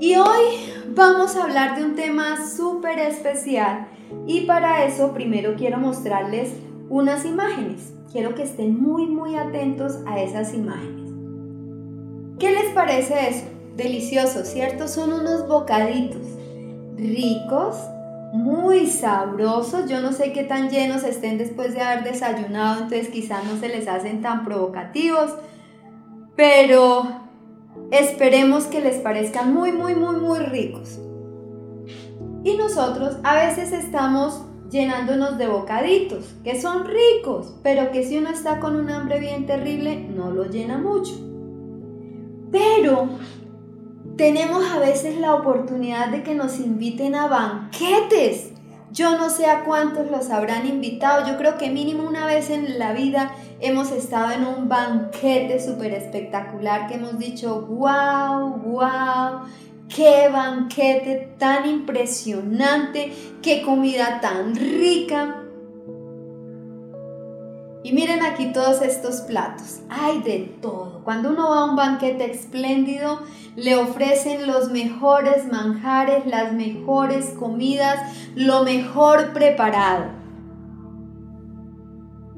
Y hoy vamos a hablar de un tema súper especial y para eso primero quiero mostrarles unas imágenes. Quiero que estén muy muy atentos a esas imágenes. ¿Qué les parece eso? Delicioso, ¿cierto? Son unos bocaditos ricos, muy sabrosos. Yo no sé qué tan llenos estén después de haber desayunado, entonces quizás no se les hacen tan provocativos, pero Esperemos que les parezcan muy, muy, muy, muy ricos. Y nosotros a veces estamos llenándonos de bocaditos, que son ricos, pero que si uno está con un hambre bien terrible, no lo llena mucho. Pero tenemos a veces la oportunidad de que nos inviten a banquetes yo no sé a cuántos los habrán invitado. Yo creo que mínimo una vez en la vida hemos estado en un banquete súper espectacular que hemos dicho, wow, wow, qué banquete tan impresionante, qué comida tan rica. Y miren aquí todos estos platos. Hay de todo. Cuando uno va a un banquete espléndido, le ofrecen los mejores manjares, las mejores comidas, lo mejor preparado.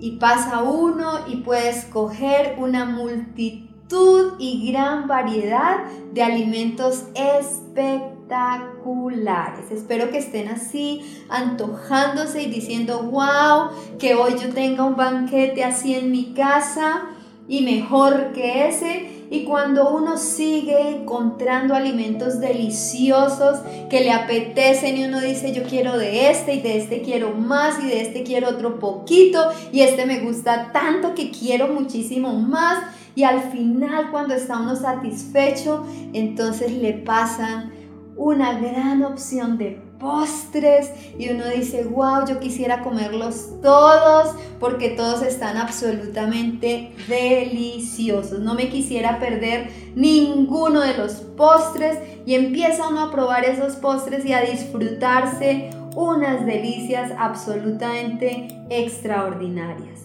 Y pasa uno y puede escoger una multitud y gran variedad de alimentos espectaculares espectaculares. Espero que estén así, antojándose y diciendo, wow, que hoy yo tenga un banquete así en mi casa y mejor que ese. Y cuando uno sigue encontrando alimentos deliciosos que le apetecen y uno dice yo quiero de este y de este quiero más y de este quiero otro poquito y este me gusta tanto que quiero muchísimo más y al final cuando está uno satisfecho entonces le pasan una gran opción de postres y uno dice, wow, yo quisiera comerlos todos porque todos están absolutamente deliciosos. No me quisiera perder ninguno de los postres y empieza uno a probar esos postres y a disfrutarse unas delicias absolutamente extraordinarias.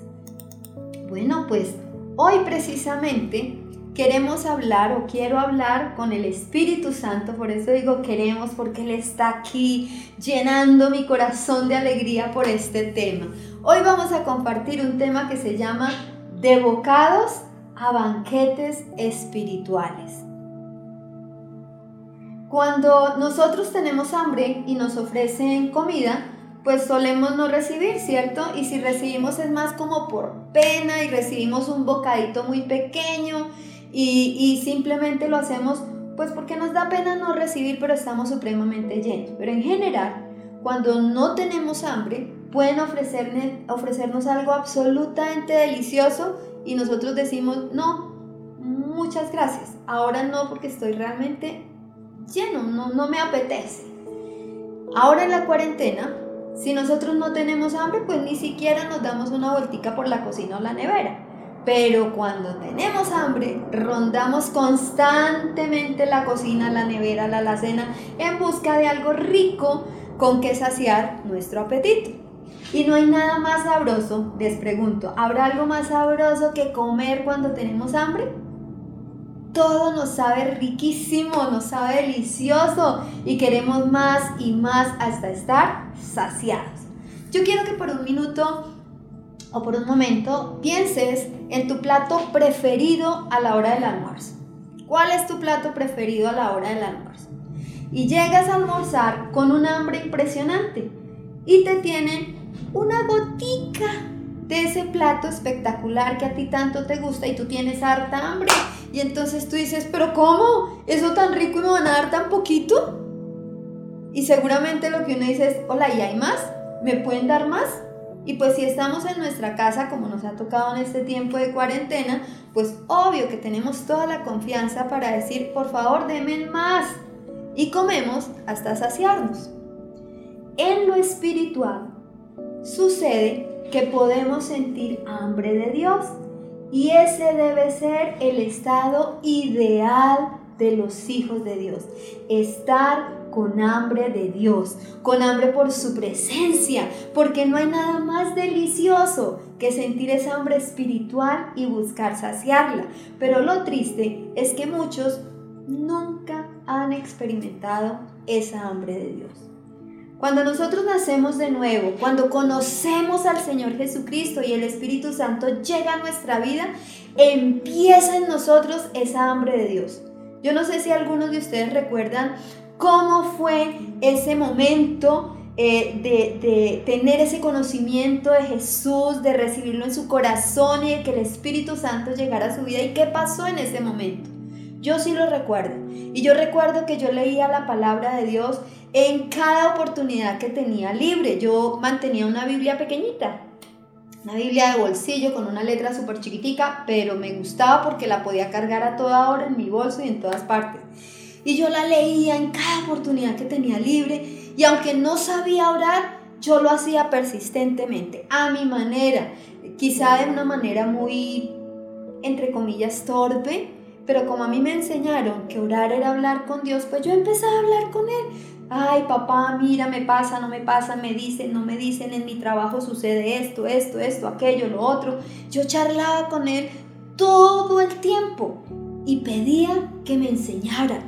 Bueno, pues hoy precisamente queremos hablar o quiero hablar con el Espíritu Santo, por eso digo queremos porque Él está aquí llenando mi corazón de alegría por este tema. Hoy vamos a compartir un tema que se llama De bocados a banquetes espirituales. Cuando nosotros tenemos hambre y nos ofrecen comida, pues solemos no recibir, ¿cierto? Y si recibimos es más como por pena y recibimos un bocadito muy pequeño y, simplemente lo hacemos pues porque nos da pena no recibir, pero estamos supremamente llenos. Pero en general, cuando no tenemos hambre, pueden ofrecernos algo absolutamente delicioso y nosotros decimos, no, muchas gracias, ahora no porque estoy realmente lleno, no, no me apetece. Ahora en la cuarentena, si nosotros no tenemos hambre, pues ni siquiera nos damos una vueltica por la cocina o la nevera. Pero cuando tenemos hambre, rondamos constantemente la cocina, la nevera, la alacena en busca de algo rico con que saciar nuestro apetito. Y no hay nada más sabroso, les pregunto, ¿habrá algo más sabroso que comer cuando tenemos hambre? Todo nos sabe riquísimo, nos sabe delicioso y queremos más y más hasta estar saciados. Yo quiero que por un minuto o por un momento pienses en tu plato preferido a la hora del almuerzo. ¿Cuál es tu plato preferido a la hora del almuerzo? Y llegas a almorzar con un hambre impresionante y te tienen una gotica de ese plato espectacular que a ti tanto te gusta y tú tienes harta hambre. Y entonces tú dices, pero ¿cómo? ¿Eso tan rico y me van a dar tan poquito? Y seguramente lo que uno dice es, hola, ¿y hay más? ¿Me pueden dar más? Y pues si estamos en nuestra casa, como nos ha tocado en este tiempo de cuarentena, pues obvio que tenemos toda la confianza para decir, por favor, denme más. Y comemos hasta saciarnos. En lo espiritual sucede que podemos sentir hambre de Dios. Y ese debe ser el estado ideal de los hijos de Dios. Estar con hambre de Dios, con hambre por su presencia, porque no hay nada más delicioso que sentir esa hambre espiritual y buscar saciarla. Pero lo triste es que muchos nunca han experimentado esa hambre de Dios. Cuando nosotros nacemos de nuevo, cuando conocemos al Señor Jesucristo y el Espíritu Santo llega a nuestra vida, empieza en nosotros esa hambre de Dios. Yo no sé si algunos de ustedes recuerdan cómo fue ese momento eh, de, de, tener ese conocimiento de Jesús, de recibirlo en su corazón y de que el Espíritu Santo llegara a su vida y qué pasó en ese momento. Yo sí lo recuerdo. Y yo recuerdo que yo leía la palabra de Dios en cada oportunidad que tenía libre. Yo mantenía una Biblia pequeñita, una Biblia de bolsillo con una letra súper chiquitica, pero me gustaba porque la podía cargar a toda hora en mi bolso y en todas partes. Y yo la leía en cada oportunidad que tenía libre. Y aunque no sabía orar, yo lo hacía persistentemente, a mi manera. Quizá de una manera muy, entre comillas, torpe pero como a mí me enseñaron que orar era hablar con Dios, pues yo empecé a hablar con Él. Ay, papá, mira, me pasa, no me pasa, me dicen, no me dicen, en mi trabajo sucede esto, esto, esto, aquello, lo otro. Yo charlaba con Él todo el tiempo y pedía que me enseñara.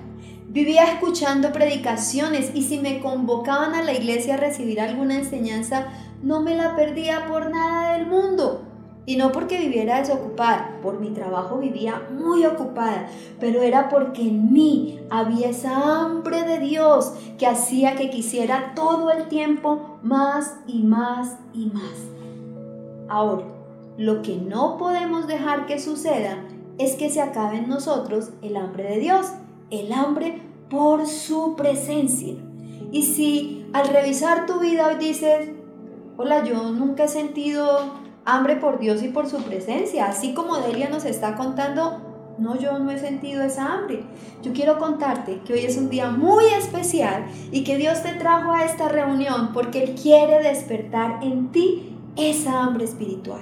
Vivía escuchando predicaciones y si me convocaban a la iglesia a recibir alguna enseñanza, no me la perdía por nada del mundo. Y no porque viviera desocupada, por mi trabajo vivía muy ocupada, pero era porque en mí había esa hambre de Dios que hacía que quisiera todo el tiempo más y más y más. Ahora, lo que no podemos dejar que suceda es que se acabe en nosotros el hambre de Dios, el hambre por su presencia. Y si al revisar tu vida hoy dices, hola, yo nunca he sentido hambre por Dios y por su presencia. Así como Delia nos está contando, no, yo no he sentido esa hambre. Yo quiero contarte que hoy es un día muy especial y que Dios te trajo a esta reunión porque Él quiere despertar en ti esa hambre espiritual.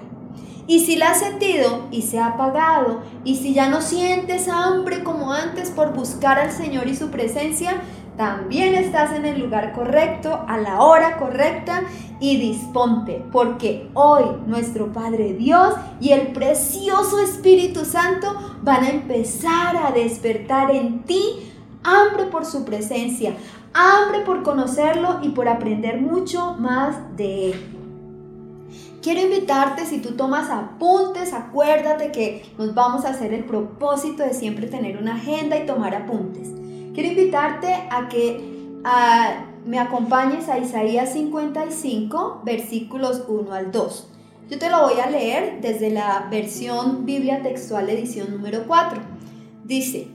Y si la has sentido y se ha apagado, y si ya no sientes hambre como antes por buscar al Señor y su presencia, también estás en el lugar correcto, a la hora correcta y disponte, porque hoy nuestro Padre Dios y el precioso Espíritu Santo van a empezar a despertar en ti hambre por su presencia, hambre por conocerlo y por aprender mucho más de Él. Quiero invitarte, si tú tomas apuntes, acuérdate que nos vamos a hacer el propósito de siempre tener una agenda y tomar apuntes. Quiero invitarte a que me acompañes a Isaías 55, versículos 1 al 2. Yo te lo voy a leer desde la versión Biblia textual edición número 4. Dice,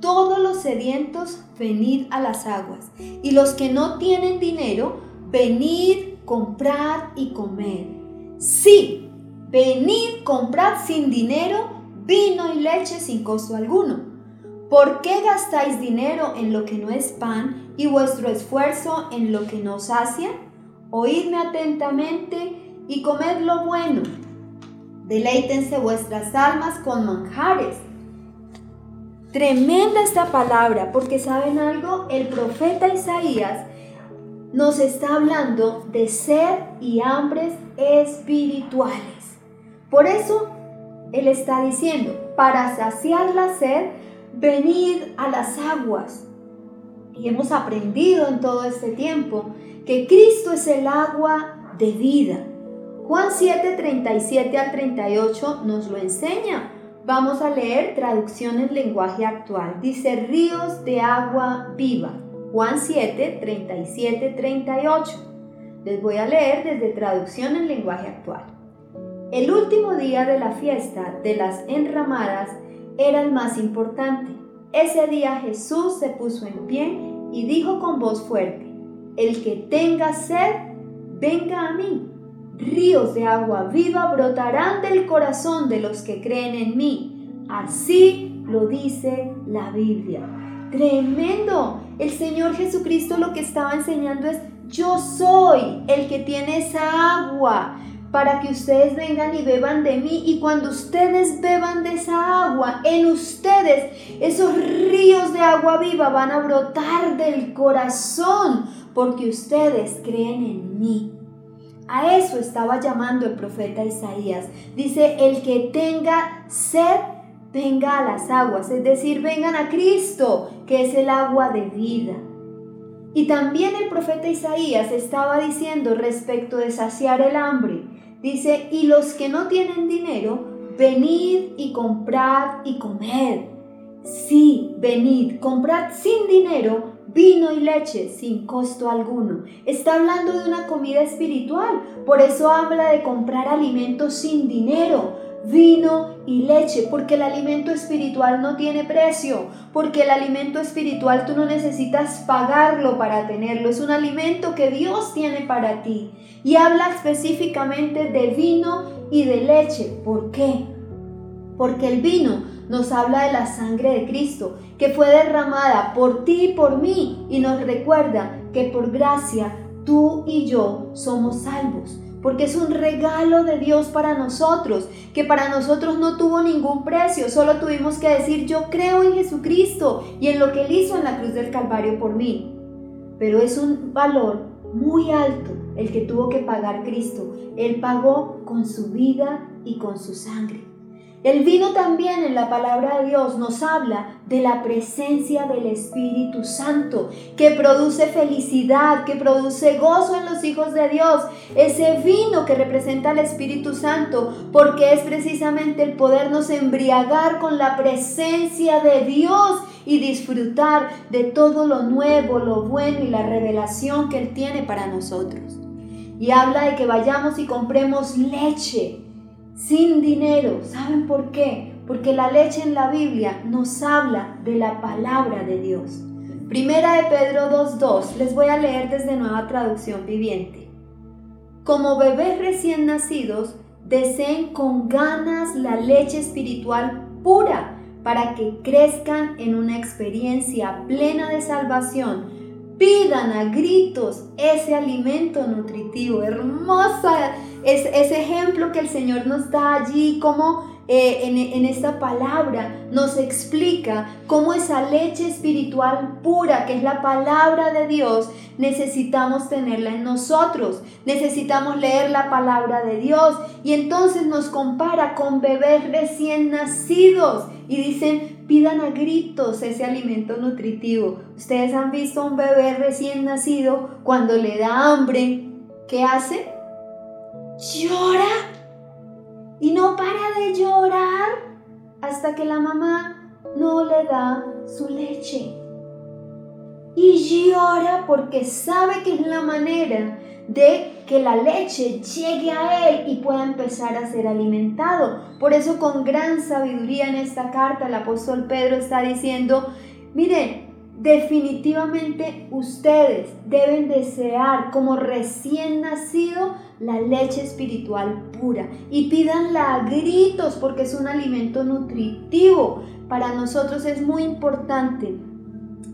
todos los sedientos, venid a las aguas, y los que no tienen dinero, venid, comprad y comed. Sí, venid, comprad sin dinero vino y leche sin costo alguno ¿Por qué gastáis dinero en lo que no es pan y vuestro esfuerzo en lo que no sacia? Oídme atentamente y comed lo bueno. Deleítense vuestras almas con manjares. Tremenda esta palabra, porque saben algo, el profeta Isaías nos está hablando de sed y hambres espirituales. Por eso, él está diciendo, para saciar la sed, venid a las aguas. Y hemos aprendido en todo este tiempo que Cristo es el agua de vida. Juan 7, 37 al 38 nos lo enseña. Vamos a leer traducción en lenguaje actual. Dice ríos de agua viva. Juan 7, 37, 38. Les voy a leer desde traducción en lenguaje actual. El último día de la fiesta de las enramadas era el más importante. Ese día Jesús se puso en pie y dijo con voz fuerte, el que tenga sed, venga a mí. Ríos de agua viva brotarán del corazón de los que creen en mí. Así lo dice la Biblia. Tremendo. El Señor Jesucristo lo que estaba enseñando es, yo soy el que tiene esa agua para que ustedes vengan y beban de mí. Y cuando ustedes beban de esa agua, en ustedes esos ríos de agua viva van a brotar del corazón, porque ustedes creen en mí. A eso estaba llamando el profeta Isaías. Dice, el que tenga sed, venga a las aguas, es decir, vengan a Cristo, que es el agua de vida. Y también el profeta Isaías estaba diciendo respecto de saciar el hambre, dice, y los que no tienen dinero, venid y comprad y comed. Sí, venid, comprad sin dinero vino y leche sin costo alguno. Está hablando de una comida espiritual, por eso habla de comprar alimentos sin dinero vino y leche, porque el alimento espiritual no tiene precio, porque el alimento espiritual tú no necesitas pagarlo para tenerlo, es un alimento que Dios tiene para ti. Y habla específicamente de vino y de leche. ¿Por qué? Porque el vino nos habla de la sangre de Cristo, que fue derramada por ti y por mí, y nos recuerda que por gracia tú y yo somos salvos porque es un regalo de Dios para nosotros, que para nosotros no tuvo ningún precio, solo tuvimos que decir yo creo en Jesucristo y en lo que Él hizo en la cruz del Calvario por mí. Pero es un valor muy alto el que tuvo que pagar Cristo. Él pagó con su vida y con su sangre. El vino también en la palabra de Dios nos habla de la presencia del Espíritu Santo, que produce felicidad, que produce gozo en los hijos de Dios. Ese vino que representa al Espíritu Santo, porque es precisamente el podernos embriagar con la presencia de Dios y disfrutar de todo lo nuevo, lo bueno y la revelación que Él tiene para nosotros. Y habla de que vayamos y compremos leche sin dinero. ¿Saben por qué? Porque la leche en la Biblia nos habla de la palabra de Dios. Primera de Pedro 2.2, les voy a leer desde nueva traducción viviente. Como bebés recién nacidos, deseen con ganas la leche espiritual pura para que crezcan en una experiencia plena de salvación pidan a gritos ese alimento nutritivo. Hermosa es ese ejemplo que el Señor nos da allí, como eh, en, en, esta palabra nos explica cómo esa leche espiritual pura, que es la palabra de Dios, necesitamos tenerla en nosotros. Necesitamos leer la palabra de Dios y entonces nos compara con bebés recién nacidos y dicen, pidan a gritos ese alimento nutritivo. Ustedes han visto a un bebé recién nacido cuando le da hambre, ¿qué hace? Llora y no para de llorar hasta que la mamá no le da su leche. Y llora porque sabe que es la manera de que la leche llegue a él y pueda empezar a ser alimentado. Por eso con gran sabiduría en esta carta el apóstol Pedro está diciendo, miren, definitivamente ustedes deben desear como recién nacido la leche espiritual pura y pídanla a gritos porque es un alimento nutritivo. Para nosotros es muy importante.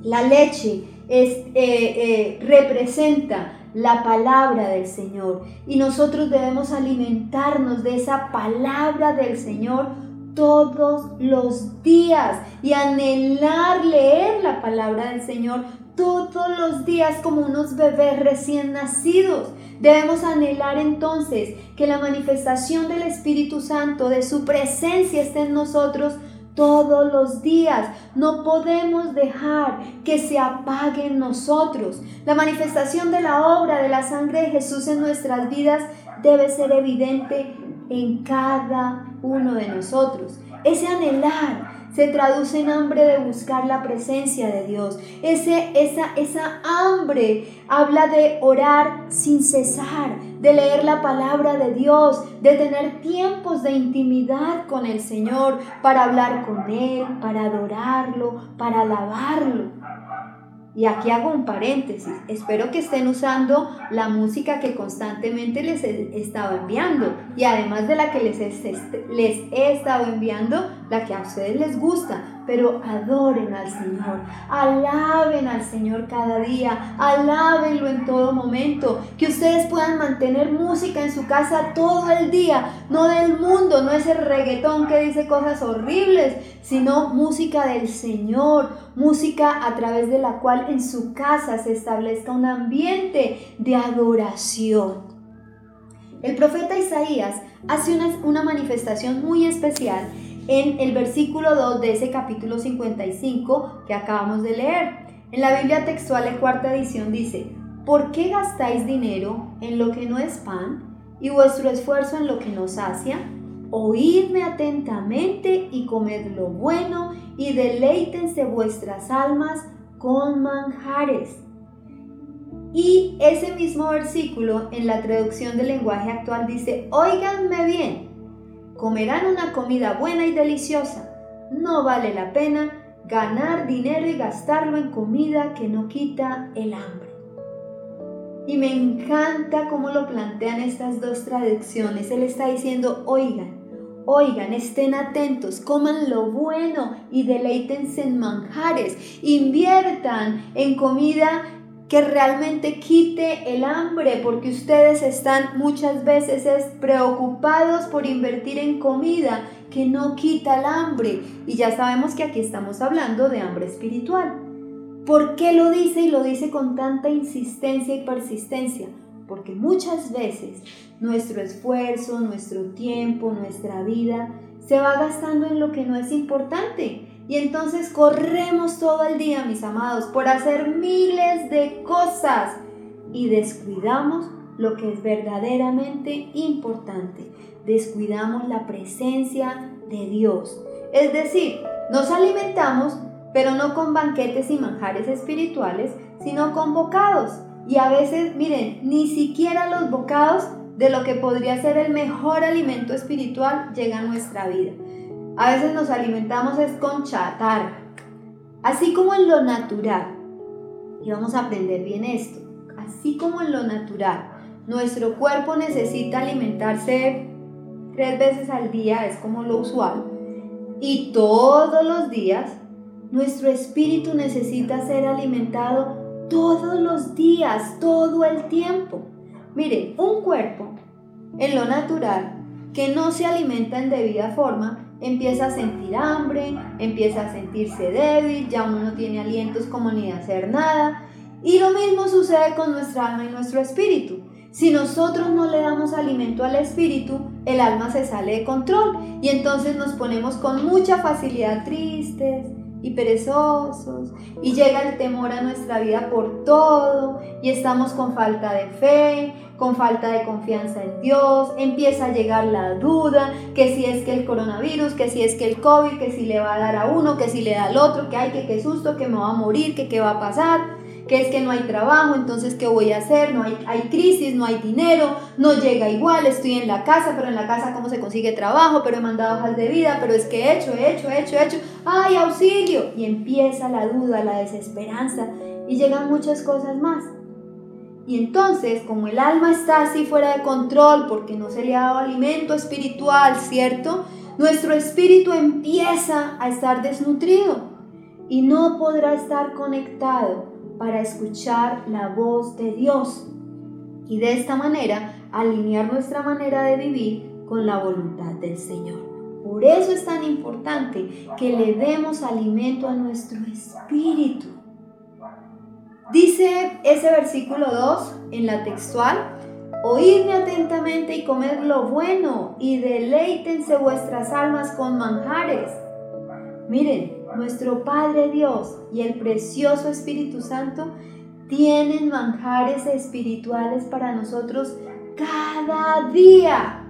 La leche es, eh, eh, representa la palabra del Señor. Y nosotros debemos alimentarnos de esa palabra del Señor todos los días y anhelar leer la palabra del Señor todos los días como unos bebés recién nacidos. Debemos anhelar entonces que la manifestación del Espíritu Santo, de su presencia esté en nosotros todos los días. No podemos dejar que se apague en nosotros. La manifestación de la obra de la sangre de Jesús en nuestras vidas debe ser evidente en cada uno de nosotros. Ese anhelar se traduce en hambre de buscar la presencia de Dios. Ese, esa, esa hambre habla de orar sin cesar, de leer la palabra de Dios, de tener tiempos de intimidad con el Señor para hablar con Él, para adorarlo, para alabarlo. Y aquí hago un paréntesis. Espero que estén usando la música que constantemente les he estado enviando. Y además de la que les les he estado enviando, la que a ustedes les gusta pero adoren al Señor, alaben al Señor cada día, alábenlo en todo momento, que ustedes puedan mantener música en su casa todo el día, no del mundo, no ese reggaetón que dice cosas horribles, sino música del Señor, música a través de la cual en su casa se establezca un ambiente de adoración. El profeta Isaías hace una, una manifestación muy especial en el versículo 2 de ese capítulo 55 que acabamos de leer. En la Biblia textual de cuarta edición dice, ¿por qué gastáis dinero en lo que no es pan y vuestro esfuerzo en lo que no sacia? Oídme atentamente y comed lo bueno y deleítense vuestras almas con manjares. Y ese mismo versículo en la traducción del lenguaje actual dice, oíganme bien, comerán una comida buena y deliciosa. No vale la pena ganar dinero y gastarlo en comida que no quita el hambre. Y me encanta cómo lo plantean estas dos traducciones. Él está diciendo, oigan, oigan, estén atentos, coman lo bueno y deleítense en manjares, inviertan en comida que realmente quite el hambre, porque ustedes están muchas veces preocupados por invertir en comida que no quita el hambre. Y ya sabemos que aquí estamos hablando de hambre espiritual. ¿Por qué lo dice y lo dice con tanta insistencia y persistencia? Porque muchas veces nuestro esfuerzo, nuestro tiempo, nuestra vida se va gastando en lo que no es importante. Y entonces corremos todo el día, mis amados, por hacer miles de cosas y descuidamos lo que es verdaderamente importante. Descuidamos la presencia de Dios. Es decir, nos alimentamos pero no con banquetes y manjares espirituales, sino con bocados. Y a veces, miren, ni siquiera los bocados de lo que podría ser el mejor alimento espiritual llega a nuestra vida. A veces nos alimentamos es con chatarra. Así como en lo natural, y vamos a aprender bien esto, así como en lo natural, nuestro cuerpo necesita alimentarse tres veces al día, es como lo usual, y todos los días nuestro espíritu necesita ser alimentado todos los días, todo el tiempo. Mire, un cuerpo en lo natural que no se alimenta en debida forma empieza a sentir hambre, empieza a sentirse débil, ya uno no tiene alientos como ni de hacer nada. Y lo mismo sucede con nuestra alma y nuestro espíritu. Si nosotros no le damos alimento al espíritu, el alma se sale de control y entonces nos ponemos con mucha facilidad tristes, y perezosos y llega el temor a nuestra vida por todo y estamos con falta de fe, con falta de confianza en Dios, empieza a llegar la duda, que si es que el coronavirus, que si es que el COVID, que si le va a dar a uno, que si le da al otro, que hay que qué susto, que me va a morir, que qué va a pasar que es que no hay trabajo, entonces ¿qué voy a hacer? No hay, hay crisis, no hay dinero, no llega igual, estoy en la casa, pero en la casa cómo se consigue trabajo, pero he mandado hojas de vida, pero es que he hecho, he hecho, he hecho, he hecho, ¡ay, auxilio! Y empieza la duda, la desesperanza y llegan muchas cosas más. Y entonces, como el alma está así fuera de control porque no se le ha dado alimento espiritual, ¿cierto? Nuestro espíritu empieza a estar desnutrido y no podrá estar conectado para escuchar la voz de Dios y de esta manera alinear nuestra manera de vivir con la voluntad del Señor. Por eso es tan importante que le demos alimento a nuestro espíritu. Dice ese versículo 2 en la textual, oídme atentamente y comed lo bueno y deleítense vuestras almas con manjares. Miren, nuestro Padre Dios y el precioso Espíritu Santo tienen manjares espirituales para nosotros cada día.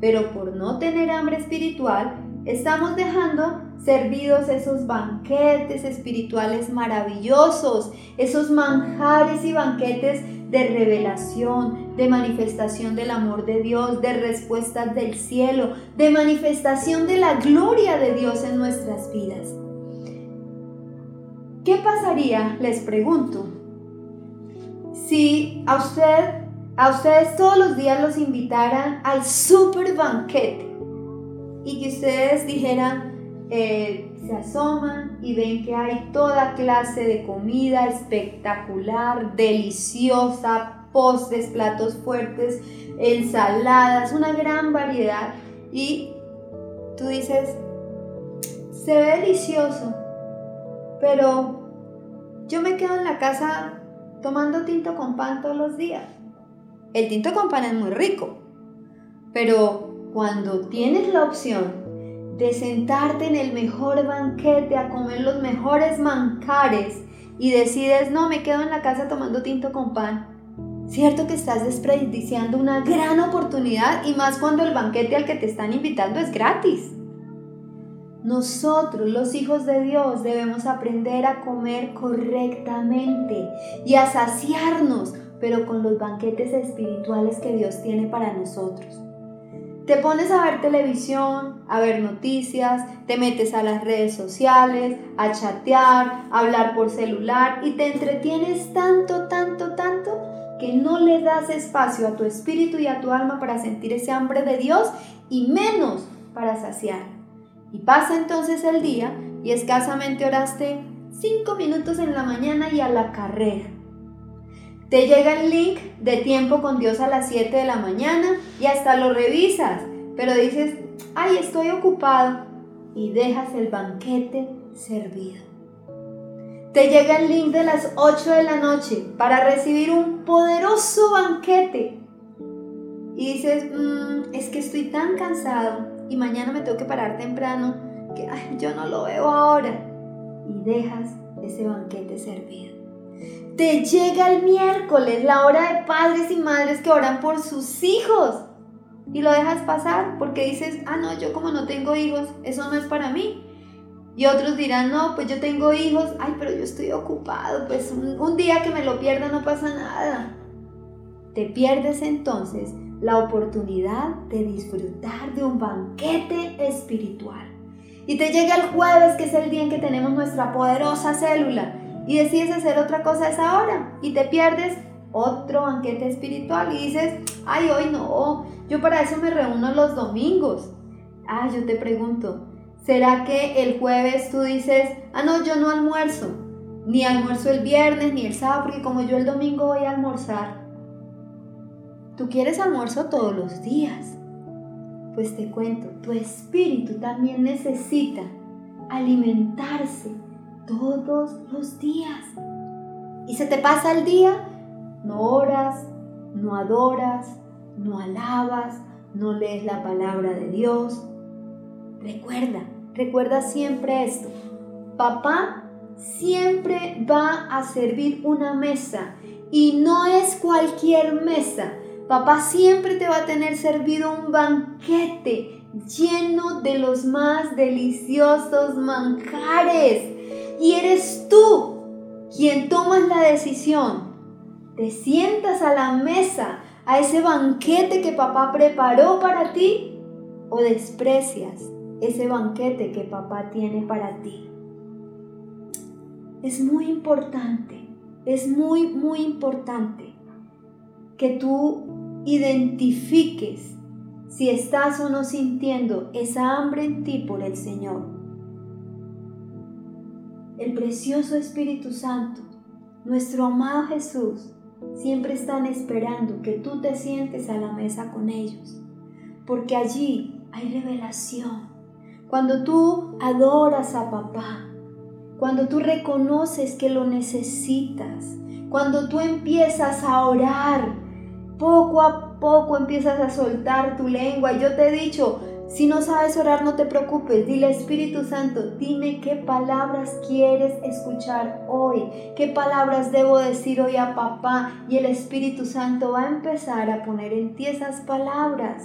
Pero por no tener hambre espiritual, estamos dejando servidos esos banquetes espirituales maravillosos, esos manjares y banquetes de revelación, de manifestación del amor de Dios, de respuestas del cielo, de manifestación de la gloria de Dios en nuestras vidas. ¿Qué pasaría, les pregunto, si a usted, a ustedes todos los días los invitaran al super banquete y que ustedes dijeran, eh, se asoman y ven que hay toda clase de comida espectacular, deliciosa, postres, platos fuertes, ensaladas, una gran variedad y tú dices, se ve delicioso, pero yo me quedo en la casa tomando tinto con pan todos los días. El tinto con pan es muy rico, pero cuando tienes la opción de sentarte en el mejor banquete a comer los mejores manjares y decides, no, me quedo en la casa tomando tinto con pan, cierto que estás desperdiciando una gran oportunidad y más cuando el banquete al que te están invitando es gratis. Nosotros, los hijos de Dios, debemos aprender a comer correctamente y a saciarnos, pero con los banquetes espirituales que Dios tiene para nosotros. Te pones a ver televisión, a ver noticias, te metes a las redes sociales, a chatear, a hablar por celular y te entretienes tanto, tanto, tanto que no le das espacio a tu espíritu y a tu alma para sentir ese hambre de Dios y menos para saciar. Y pasa entonces el día y escasamente oraste cinco minutos en la mañana y a la carrera. Te llega el link de tiempo con Dios a las 7 de la mañana y hasta lo revisas, pero dices, ay, estoy ocupado y dejas el banquete servido. Te llega el link de las 8 de la noche para recibir un poderoso banquete y dices, mm, es que estoy tan cansado y mañana me tengo que parar temprano que yo no lo veo ahora y dejas ese banquete servido. Te llega el miércoles, la hora de padres y madres que oran por sus hijos. Y lo dejas pasar porque dices, ah, no, yo como no tengo hijos, eso no es para mí. Y otros dirán, no, pues yo tengo hijos, ay, pero yo estoy ocupado, pues un, un día que me lo pierda no pasa nada. Te pierdes entonces la oportunidad de disfrutar de un banquete espiritual. Y te llega el jueves, que es el día en que tenemos nuestra poderosa célula y decides hacer otra cosa a esa hora y te pierdes otro banquete espiritual y dices, ay, hoy no, yo para eso me reúno los domingos. Ah, yo te pregunto, ¿será que el jueves tú dices, ah, no, yo no almuerzo, ni almuerzo el viernes ni el sábado, porque como yo el domingo voy a almorzar? Tú quieres almuerzo todos los días. Pues te cuento, tu espíritu también necesita alimentarse todos los días. Y se te pasa el día, no oras, no adoras, no alabas, no lees la palabra de Dios. Recuerda, recuerda siempre esto. Papá siempre va a servir una mesa y no es cualquier mesa. Papá siempre te va a tener servido un banquete lleno de los más deliciosos manjares y eres tú quien tomas la decisión. Te sientas a la mesa, a ese banquete que papá preparó para ti o desprecias ese banquete que papá tiene para ti. Es muy importante, es muy, muy importante que tú identifiques si estás o no sintiendo esa hambre en ti por el Señor el precioso Espíritu Santo, nuestro amado Jesús, siempre están esperando que tú te sientes a la mesa con ellos, porque allí hay revelación. Cuando tú adoras a papá, cuando tú reconoces que lo necesitas, cuando tú empiezas a orar, poco a poco empiezas a soltar tu lengua. Yo te he dicho, si no sabes orar, no te preocupes. Dile Espíritu Santo, dime qué palabras quieres escuchar hoy. ¿Qué palabras debo decir hoy a papá? Y el Espíritu Santo va a empezar a poner en ti esas palabras.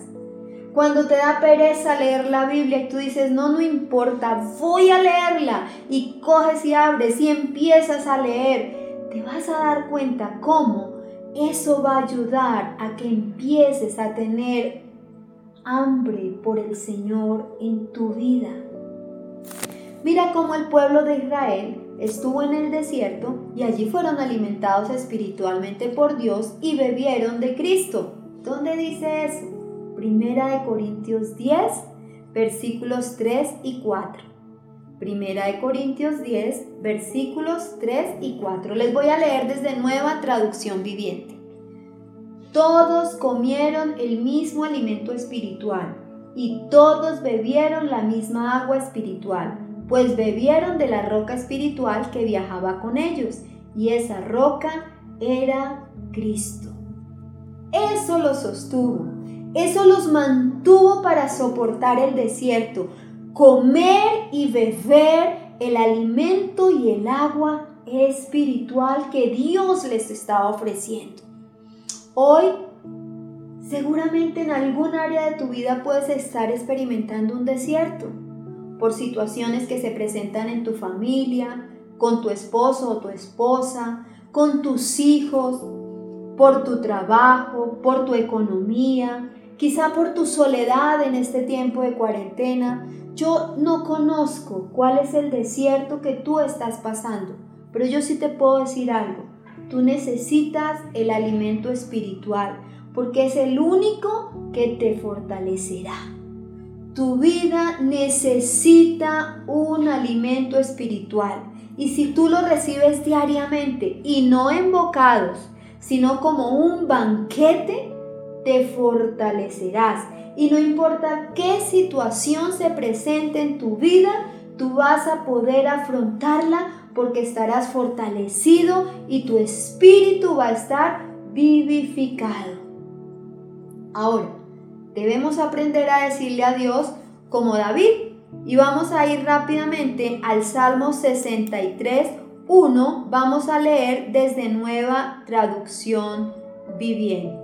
Cuando te da pereza leer la Biblia y tú dices, no, no importa, voy a leerla. Y coges y abres y empiezas a leer. Te vas a dar cuenta cómo eso va a ayudar a que empieces a tener hambre por el Señor en tu vida. Mira cómo el pueblo de Israel estuvo en el desierto y allí fueron alimentados espiritualmente por Dios y bebieron de Cristo. ¿Dónde dice eso? Primera de Corintios 10, versículos 3 y 4. Primera de Corintios 10, versículos 3 y 4. Les voy a leer desde nueva traducción viviente. Todos comieron el mismo alimento espiritual y todos bebieron la misma agua espiritual, pues bebieron de la roca espiritual que viajaba con ellos, y esa roca era Cristo. Eso los sostuvo, eso los mantuvo para soportar el desierto. Comer y beber el alimento y el agua espiritual que Dios les estaba ofreciendo. Hoy, seguramente en algún área de tu vida puedes estar experimentando un desierto por situaciones que se presentan en tu familia, con tu esposo o tu esposa, con tus hijos, por tu trabajo, por tu economía, quizá por tu soledad en este tiempo de cuarentena. Yo no conozco cuál es el desierto que tú estás pasando, pero yo sí te puedo decir algo. Tú necesitas el alimento espiritual porque es el único que te fortalecerá. Tu vida necesita un alimento espiritual y si tú lo recibes diariamente y no en bocados, sino como un banquete, te fortalecerás. Y no importa qué situación se presente en tu vida, tú vas a poder afrontarla porque estarás fortalecido y tu espíritu va a estar vivificado. Ahora, debemos aprender a decirle a Dios como David. Y vamos a ir rápidamente al Salmo 63, 1. Vamos a leer desde nueva traducción viviente.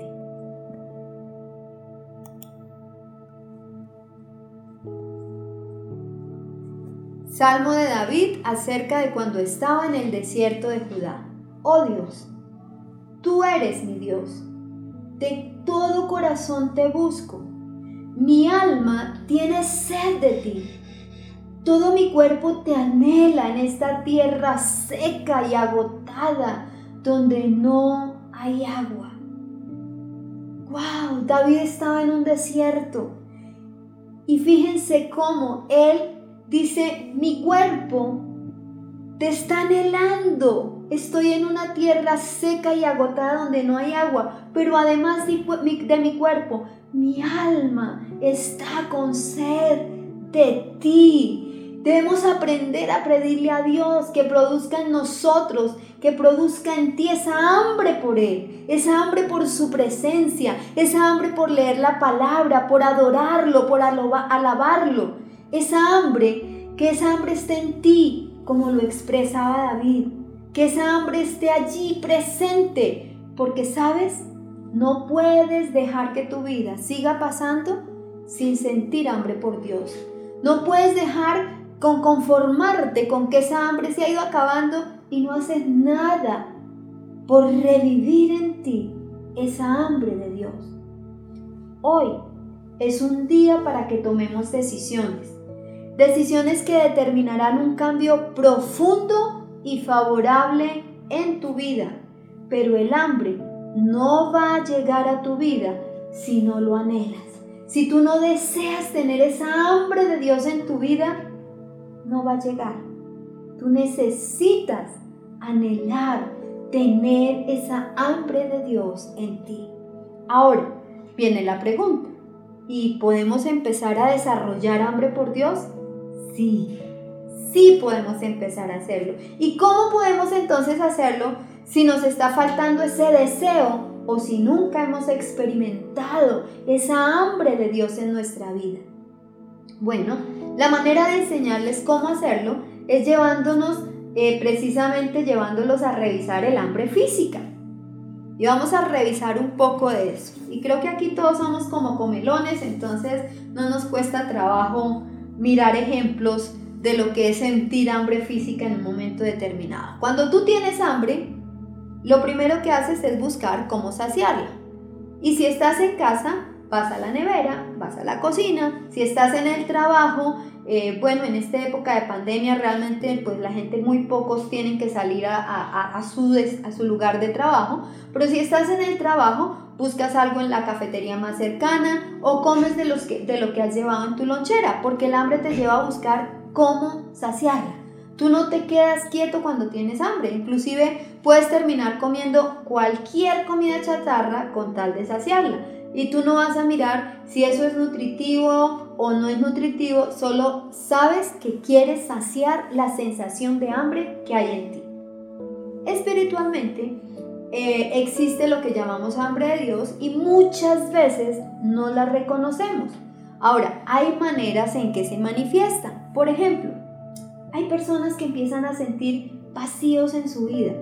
Salmo de David acerca de cuando estaba en el desierto de Judá. Oh Dios, tú eres mi Dios. De todo corazón te busco. Mi alma tiene sed de ti. Todo mi cuerpo te anhela en esta tierra seca y agotada donde no hay agua. ¡Wow! David estaba en un desierto. Y fíjense cómo él Dice, mi cuerpo te está anhelando. Estoy en una tierra seca y agotada donde no hay agua, pero además de mi, cuerpo, mi alma está con sed de ti. Debemos aprender a pedirle a Dios que produzca en nosotros, que produzca en ti esa hambre por Él, esa hambre por su presencia, esa hambre por leer la palabra, por adorarlo, por alabarlo esa hambre, que esa hambre esté en ti, como lo expresaba David, que esa hambre esté allí presente, porque sabes, no puedes dejar que tu vida siga pasando sin sentir hambre por Dios. No puedes dejar con conformarte con que esa hambre se ha ido acabando y no haces nada por revivir en ti esa hambre de Dios. Hoy es un día para que tomemos decisiones Decisiones que determinarán un cambio profundo y favorable en tu vida. Pero el hambre no va a llegar a tu vida si no lo anhelas. Si tú no deseas tener esa hambre de Dios en tu vida, no va a llegar. Tú necesitas anhelar tener esa hambre de Dios en ti. Ahora viene la pregunta. ¿Y podemos empezar a desarrollar hambre por Dios? Sí, sí podemos empezar a hacerlo. ¿Y cómo podemos entonces hacerlo si nos está faltando ese deseo o si nunca hemos experimentado esa hambre de Dios en nuestra vida? Bueno, la manera de enseñarles cómo hacerlo es llevándonos, eh, precisamente llevándolos a revisar el hambre física. Y vamos a revisar un poco de eso. Y creo que aquí todos somos como comelones, entonces no nos cuesta trabajo mirar ejemplos de lo que es sentir hambre física en un momento determinado. Cuando tú tienes hambre, lo primero que haces es buscar cómo saciarla. Y si estás en casa, vas a la nevera, vas a la cocina. Si estás en el trabajo, eh, bueno, en esta época de pandemia realmente pues la gente muy pocos tienen que salir a, su, a su lugar de trabajo. Pero si estás en el trabajo, buscas algo en la cafetería más cercana o comes de, los que, de lo que has llevado en tu lonchera, porque el hambre te lleva a buscar cómo saciarla. Tú no te quedas quieto cuando tienes hambre, inclusive puedes terminar comiendo cualquier comida chatarra con tal de saciarla. Y tú no vas a mirar si eso es nutritivo o no es nutritivo, solo sabes que quieres saciar la sensación de hambre que hay en ti. Espiritualmente, eh, existe lo que llamamos hambre de Dios y muchas veces no la reconocemos. Ahora, hay maneras en que se manifiesta. Por ejemplo, hay personas que empiezan a sentir vacíos en su vida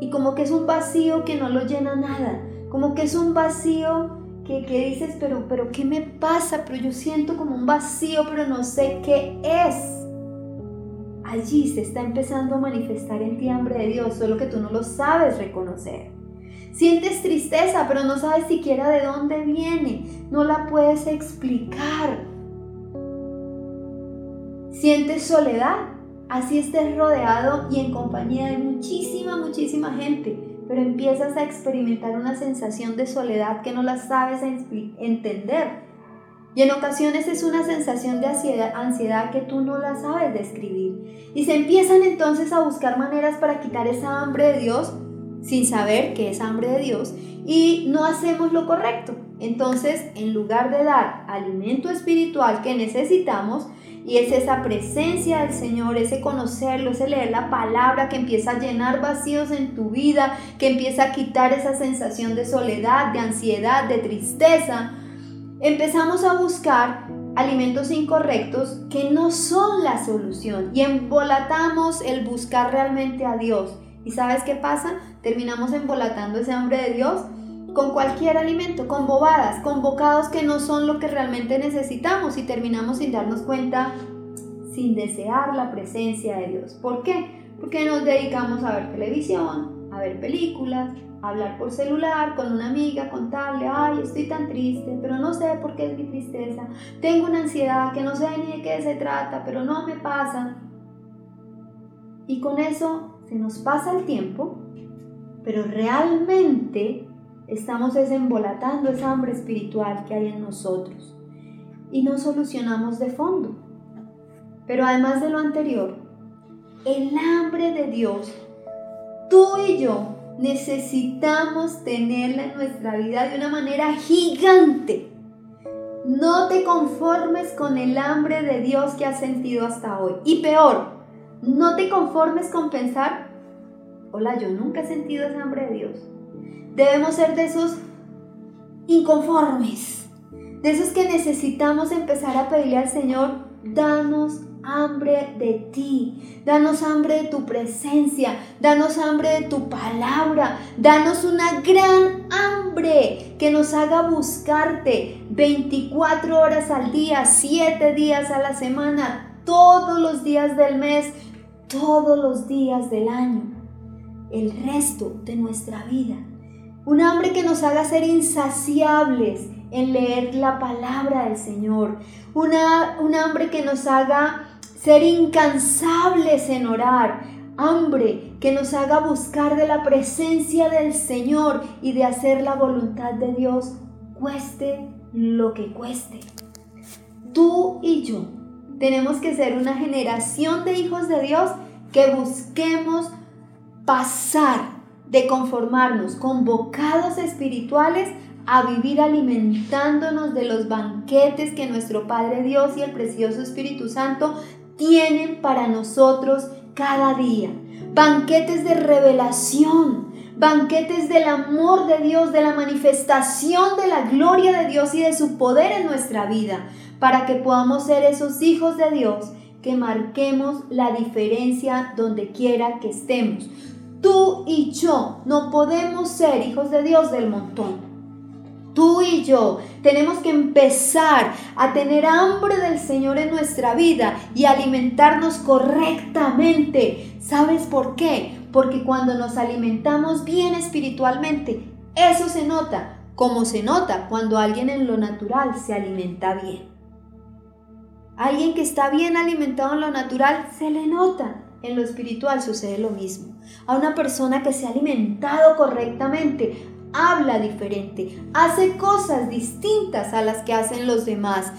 y como que es un vacío que no lo llena nada, como que es un vacío que, que dices, pero, pero ¿qué me pasa? Pero yo siento como un vacío, pero no sé qué es allí se está empezando a manifestar en ti hambre de Dios, solo que tú no lo sabes reconocer. Sientes tristeza, pero no sabes siquiera de dónde viene, no la puedes explicar. Sientes soledad, así estés rodeado y en compañía de muchísima, muchísima gente, pero empiezas a experimentar una sensación de soledad que no la sabes entender y en ocasiones es una sensación de ansiedad, que tú no la sabes describir. Y se empiezan entonces a buscar maneras para quitar esa hambre de Dios sin saber que es hambre de Dios y no hacemos lo correcto. Entonces, en lugar de dar alimento espiritual que necesitamos, y es esa presencia del Señor, ese conocerlo, ese leer la palabra que empieza a llenar vacíos en tu vida, que empieza a quitar esa sensación de soledad, de ansiedad, de tristeza, empezamos a buscar alimentos incorrectos que no son la solución y embolatamos el buscar realmente a Dios. ¿Y sabes qué pasa? Terminamos embolatando ese hambre de Dios con cualquier alimento, con bobadas, con bocados que no son lo que realmente necesitamos y terminamos sin darnos cuenta, sin desear la presencia de Dios. ¿Por qué? Porque nos dedicamos a ver televisión, a ver películas, hablar por celular con una amiga, contarle, ay, estoy tan triste, pero no sé por qué es mi tristeza, tengo una ansiedad que no sé ni de qué se trata, pero no me pasa. Y con eso se nos pasa el tiempo, pero realmente estamos desembolatando esa hambre espiritual que hay en nosotros y no solucionamos de fondo. Pero además de lo anterior, el hambre de Dios, tú y yo necesitamos tenerla en nuestra vida de una manera gigante. No te conformes con el hambre de Dios que has sentido hasta hoy. Y peor, no te conformes con pensar, hola, yo nunca he sentido ese hambre de Dios. Debemos ser de esos inconformes, de esos que necesitamos empezar a pedirle al Señor, danos hambre de ti, danos hambre de tu presencia, danos hambre de tu palabra, danos una gran hambre que nos haga buscarte 24 horas al día, 7 días a la semana, todos los días del mes, todos los días del año, el resto de nuestra vida. Un hambre que nos haga ser insaciables en leer la palabra del Señor. Una, un hambre que nos haga ser incansables en orar, hambre que nos haga buscar de la presencia del Señor y de hacer la voluntad de Dios, cueste lo que cueste. Tú y yo tenemos que ser una generación de hijos de Dios que busquemos pasar de conformarnos con bocados espirituales a vivir alimentándonos de los banquetes que nuestro Padre Dios y el precioso Espíritu Santo tienen para nosotros cada día. Banquetes de revelación, banquetes del amor de Dios, de la manifestación de la gloria de Dios y de su poder en nuestra vida, para que podamos ser esos hijos de Dios que marquemos la diferencia donde quiera que estemos. Tú y yo no podemos ser hijos de Dios del montón. Tú y yo tenemos que empezar a tener hambre del Señor en nuestra vida y alimentarnos correctamente. ¿Sabes por qué? Porque cuando nos alimentamos bien espiritualmente, eso se nota, como se nota cuando alguien en lo natural se alimenta bien. Alguien que está bien alimentado en lo natural se le nota. En lo espiritual sucede lo mismo. A una persona que se ha alimentado correctamente, habla diferente, hace cosas distintas a las que hacen los demás.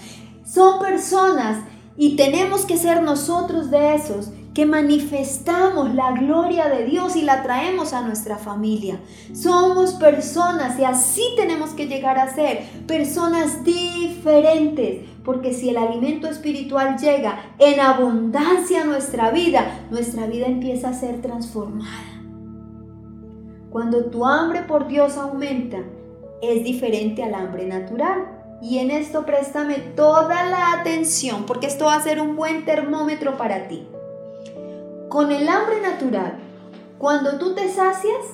Son personas y tenemos que ser nosotros de esos que manifestamos la gloria de Dios y la traemos a nuestra familia. Somos personas y así tenemos que llegar a ser personas diferentes, porque si el alimento espiritual llega en abundancia a nuestra vida, nuestra vida empieza a ser transformada. Cuando tu hambre por Dios aumenta, es diferente al hambre natural. y en esto préstame toda la atención, porque esto va a ser un buen termómetro para ti. Con el hambre natural, cuando tú te sacias,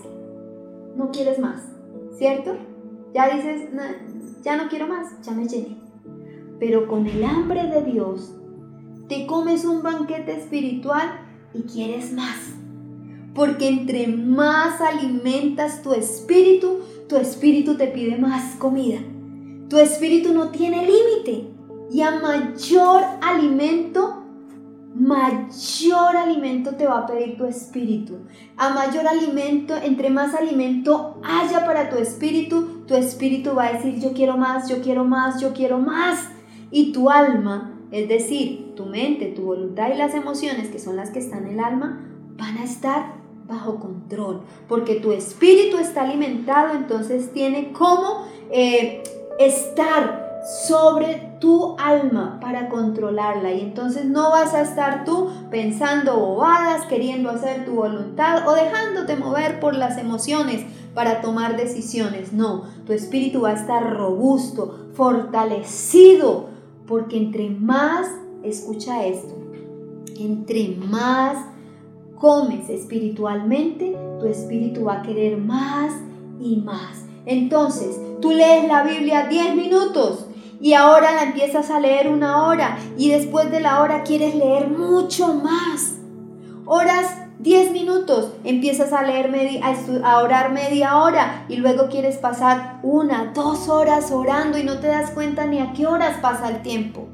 no quieres más, ¿cierto? Ya dices, ya no quiero más, ya me llené. Pero con el hambre de Dios, te comes un banquete espiritual y quieres más. Porque entre más alimentas tu espíritu, tu espíritu te pide más comida. Tu espíritu no tiene límite. Y a mayor alimento, mayor alimento te va a pedir tu espíritu. A mayor alimento, entre más alimento haya para tu espíritu, tu espíritu va a decir, yo quiero más, yo quiero más, yo quiero más. Y tu alma, es decir, tu mente, tu voluntad y las emociones, que son las que están en el alma, van a estar bajo control. Porque tu espíritu está alimentado, entonces tiene como eh, estar sobre tu alma controlarla y entonces no vas a estar tú pensando bobadas, queriendo hacer tu voluntad o dejándote mover por las emociones para tomar decisiones. No, tu espíritu va a estar robusto, fortalecido, porque entre más, escucha esto, entre más comes espiritualmente, tu espíritu va a querer más y más. Entonces, tú lees la Biblia 10 minutos y ahora la empiezas a leer una hora y después de la hora quieres leer mucho más. Horas 10 minutos, empiezas a leer a, a orar media hora y luego quieres pasar una, dos horas orando y no te das cuenta ni a qué horas pasa el tiempo.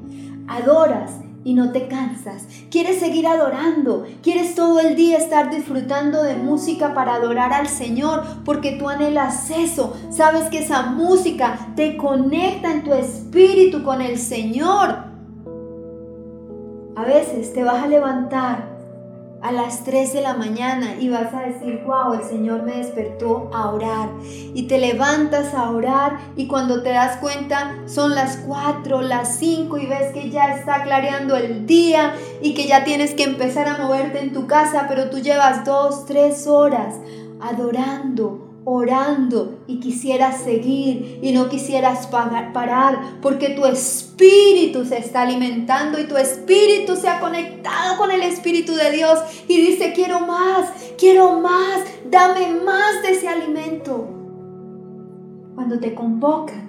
Adoras y no te cansas. Quieres seguir adorando. Quieres todo el día estar disfrutando de música para adorar al Señor porque tú anhelas eso. Sabes que esa música te conecta en tu espíritu con el Señor. A veces te vas a levantar a las 3 de la mañana y vas a decir, wow, el Señor me despertó a orar. Y te levantas a orar y cuando te das cuenta son las 4, las 5 y ves que ya está clareando el día y que ya tienes que empezar a moverte en tu casa, pero tú llevas 2, 3 horas adorando, orando y quisieras seguir y no quisieras parar porque tu espíritu se está alimentando y tu espíritu se ha conectado con el espíritu de Dios y dice quiero más, quiero más, dame más de ese alimento. Cuando te convocan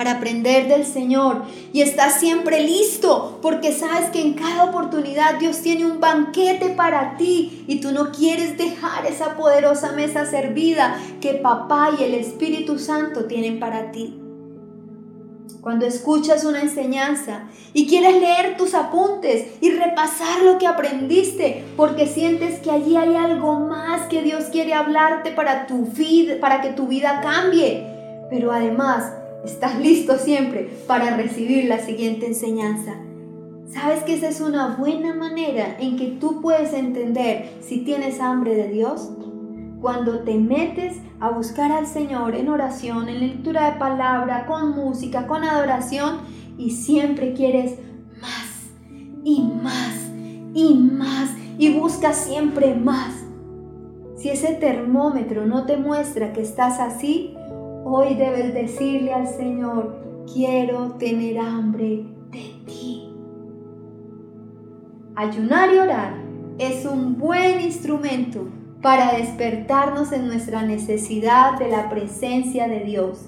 para aprender del Señor y estás siempre listo porque sabes que en cada oportunidad Dios tiene un banquete para ti y tú no quieres dejar esa poderosa mesa servida que papá y el Espíritu Santo tienen para ti. Cuando escuchas una enseñanza y quieres leer tus apuntes y repasar lo que aprendiste porque sientes que allí hay algo más que Dios quiere hablarte para tu vida, para que tu vida cambie, pero además estás listo siempre para recibir la siguiente enseñanza. ¿Sabes que esa es una buena manera en que tú puedes entender si tienes hambre de Dios? Cuando te metes a buscar al Señor en oración, en lectura de palabra, con música, con adoración y siempre quieres más y más y más y buscas siempre más. Si ese termómetro no te muestra que estás así, Hoy debes decirle al Señor, quiero tener hambre de ti. Ayunar y orar es un buen instrumento para despertarnos en nuestra necesidad de la presencia de Dios.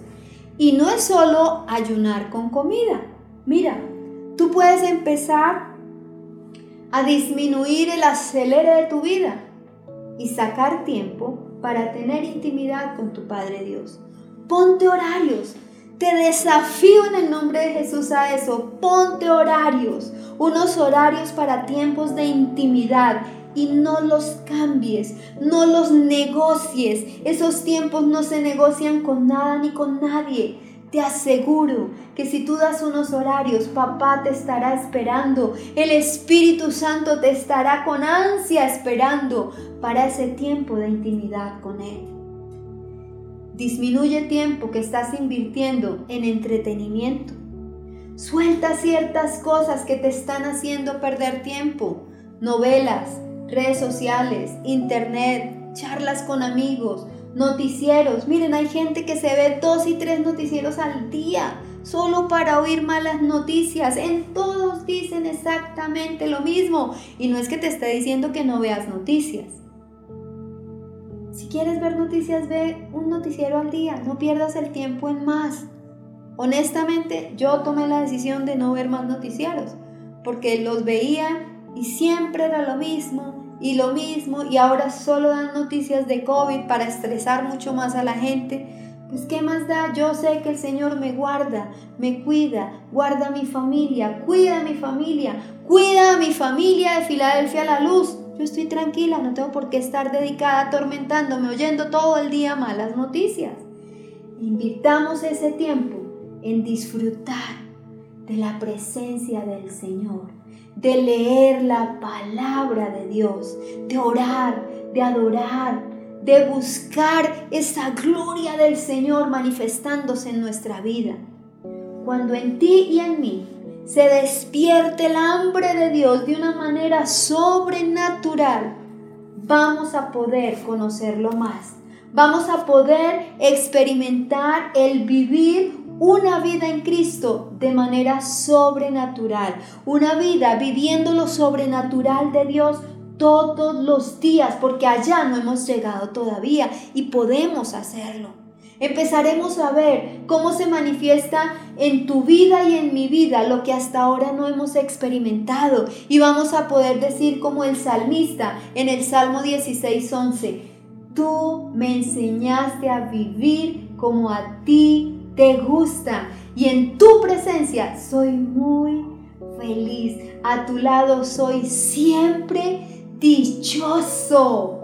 Y no es solo ayunar con comida. Mira, tú puedes empezar a disminuir el acelere de tu vida y sacar tiempo para tener intimidad con tu Padre Dios. Ponte horarios. Te desafío en el nombre de Jesús a eso. Ponte horarios. Unos horarios para tiempos de intimidad. Y no los cambies, no los negocies. Esos tiempos no se negocian con nada ni con nadie. Te aseguro que si tú das unos horarios, papá te estará esperando. El Espíritu Santo te estará con ansia esperando para ese tiempo de intimidad con Él. Disminuye tiempo que estás invirtiendo en entretenimiento. Suelta ciertas cosas que te están haciendo perder tiempo. Novelas, redes sociales, internet, charlas con amigos, noticieros. Miren, hay gente que se ve dos y tres noticieros al día. solo para oír malas noticias. En todos dicen exactamente lo mismo. Y no es que te esté diciendo que no veas noticias. Si quieres ver noticias, ve un noticiero al día. No pierdas el tiempo en más. Honestamente, yo tomé la decisión de no ver más noticieros, porque los veía y siempre era lo mismo y lo mismo y ahora solo dan noticias de COVID para estresar mucho más a la gente. Pues qué más da, yo sé que el Señor me guarda, me cuida, guarda a mi familia, cuida a mi familia, cuida a mi familia de Filadelfia a la luz. Yo estoy tranquila, no tengo por qué estar dedicada atormentándome, oyendo todo el día malas noticias. Invitamos ese tiempo en disfrutar de la presencia del Señor, de leer la palabra de Dios, de orar, de adorar, de buscar esa gloria del Señor manifestándose en nuestra vida. Cuando en ti y en mí se despierte el hambre de Dios de una manera sobrenatural, vamos a poder conocerlo más. Vamos a poder experimentar el vivir una vida en Cristo de manera sobrenatural, una vida viviendo lo sobrenatural de Dios todos los días, porque allá no hemos llegado todavía y podemos hacerlo. Empezaremos a ver cómo se manifiesta en tu vida y en mi vida lo que hasta ahora no hemos experimentado y vamos a poder decir como el salmista en el Salmo 16:11, tú me enseñaste a vivir como a ti te gusta y en tu presencia soy muy feliz. A tu lado soy siempre dichoso.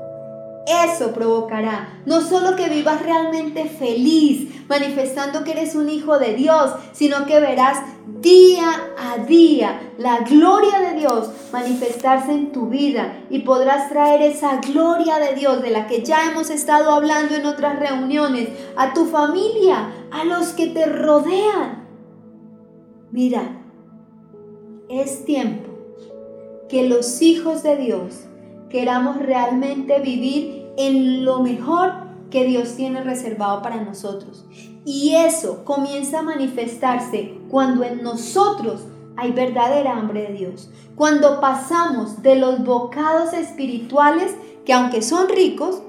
Eso provocará no solo que vivas realmente feliz, manifestando que eres un hijo de Dios, sino que verás día a día la gloria de Dios manifestarse en tu vida y podrás traer esa gloria de Dios de la que ya hemos estado hablando en otras reuniones a tu familia, a los que te rodean. Mira, es tiempo que los hijos de Dios queramos realmente vivir en lo mejor que Dios tiene reservado para nosotros. Y eso comienza a manifestarse cuando en nosotros hay verdadera hambre de Dios. Cuando pasamos de los bocados espirituales, que aunque son ricos,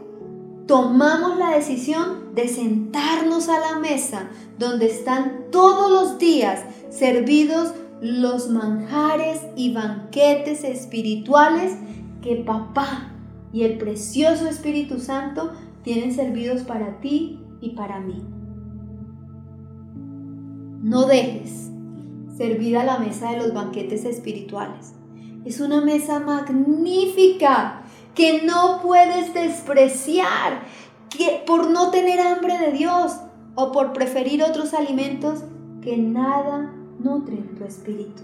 tomamos la decisión de sentarnos a la mesa donde están todos los días servidos los manjares y banquetes espirituales que papá y el precioso Espíritu Santo tienen servidos para ti y para mí. No dejes servir a la mesa de los banquetes espirituales. Es una mesa magnífica que no puedes despreciar que por no tener hambre de Dios o por preferir otros alimentos que nada nutren tu espíritu.